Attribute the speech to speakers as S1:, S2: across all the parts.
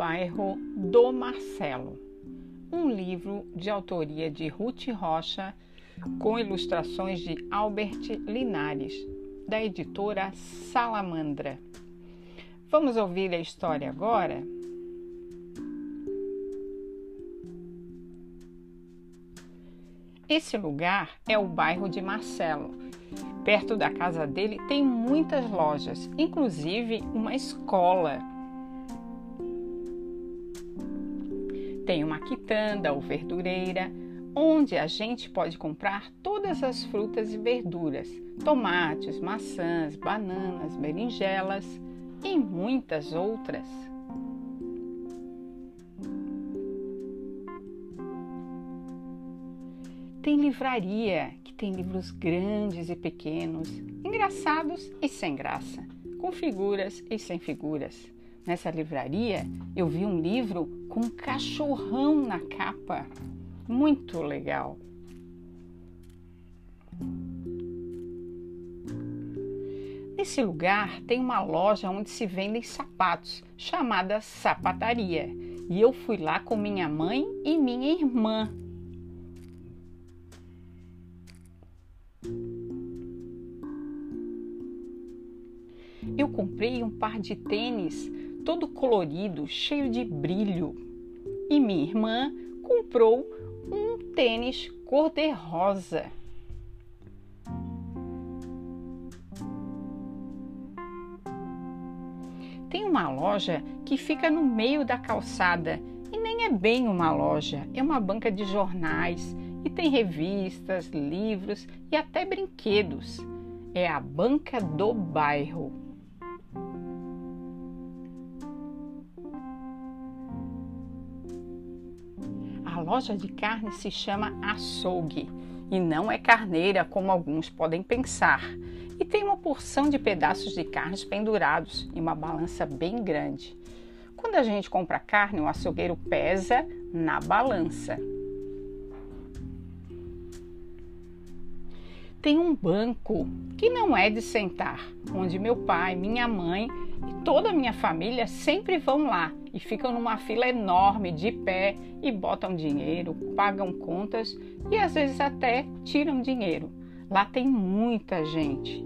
S1: bairro do Marcelo, um livro de autoria de Ruth Rocha, com ilustrações de Albert Linares, da editora Salamandra. Vamos ouvir a história agora? Esse lugar é o bairro de Marcelo. Perto da casa dele tem muitas lojas, inclusive uma escola. Tem uma quitanda ou verdureira, onde a gente pode comprar todas as frutas e verduras, tomates, maçãs, bananas, berinjelas e muitas outras. Tem livraria, que tem livros grandes e pequenos, engraçados e sem graça, com figuras e sem figuras. Nessa livraria eu vi um livro com um cachorrão na capa. Muito legal. Nesse lugar tem uma loja onde se vendem sapatos, chamada Sapataria. E eu fui lá com minha mãe e minha irmã. eu comprei um par de tênis todo colorido, cheio de brilho. E minha irmã comprou um tênis cor-de-rosa. Tem uma loja que fica no meio da calçada e nem é bem uma loja, é uma banca de jornais e tem revistas, livros e até brinquedos. É a banca do bairro. Loja de carne se chama açougue e não é carneira como alguns podem pensar. E tem uma porção de pedaços de carnes pendurados e uma balança bem grande. Quando a gente compra carne, o açougueiro pesa na balança. Tem um banco que não é de sentar, onde meu pai, minha mãe e toda a minha família sempre vão lá e ficam numa fila enorme de pé e botam dinheiro, pagam contas e às vezes até tiram dinheiro. Lá tem muita gente.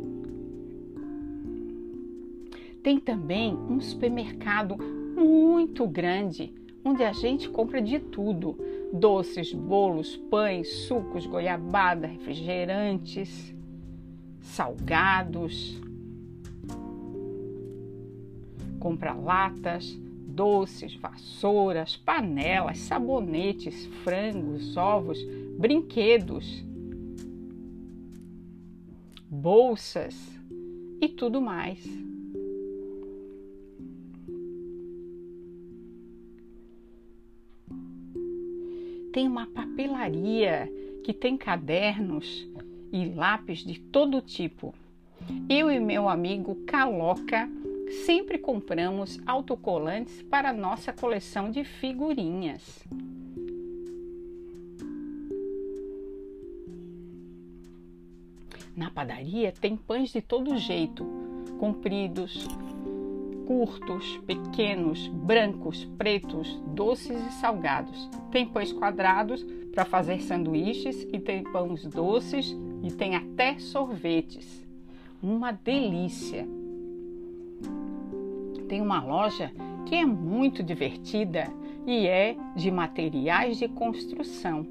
S1: Tem também um supermercado muito grande onde a gente compra de tudo: doces, bolos, pães, sucos, goiabada, refrigerantes, salgados. Compra latas, doces, vassouras, panelas, sabonetes, frangos, ovos, brinquedos, bolsas e tudo mais. Tem uma papelaria que tem cadernos e lápis de todo tipo. Eu e meu amigo Caloca sempre compramos autocolantes para nossa coleção de figurinhas. Na padaria tem pães de todo jeito, compridos, curtos, pequenos, brancos, pretos, doces e salgados. Tem pães quadrados para fazer sanduíches e tem pães doces e tem até sorvetes. Uma delícia! tem uma loja que é muito divertida e é de materiais de construção.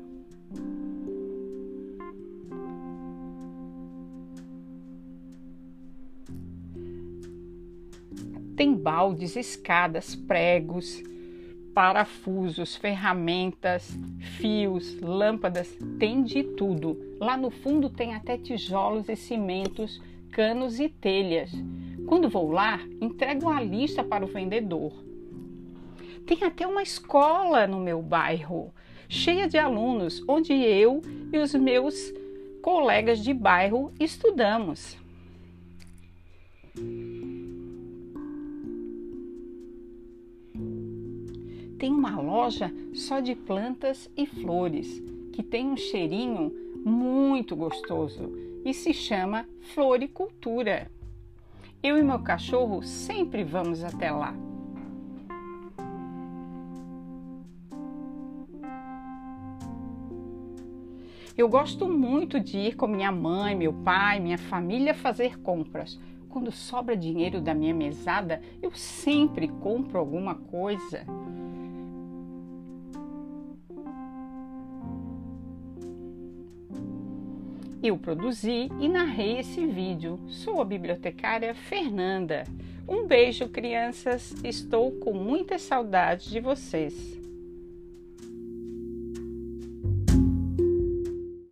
S1: Tem baldes, escadas, pregos, parafusos, ferramentas, fios, lâmpadas, tem de tudo. Lá no fundo tem até tijolos e cimentos, canos e telhas. Quando vou lá, entrego uma lista para o vendedor. Tem até uma escola no meu bairro, cheia de alunos, onde eu e os meus colegas de bairro estudamos. tem uma loja só de plantas e flores, que tem um cheirinho muito gostoso e se chama Floricultura. Eu e meu cachorro sempre vamos até lá. Eu gosto muito de ir com minha mãe, meu pai, minha família fazer compras. Quando sobra dinheiro da minha mesada, eu sempre compro alguma coisa. Eu produzi e narrei esse vídeo. Sou a bibliotecária Fernanda. Um beijo, crianças. Estou com muita saudade de vocês.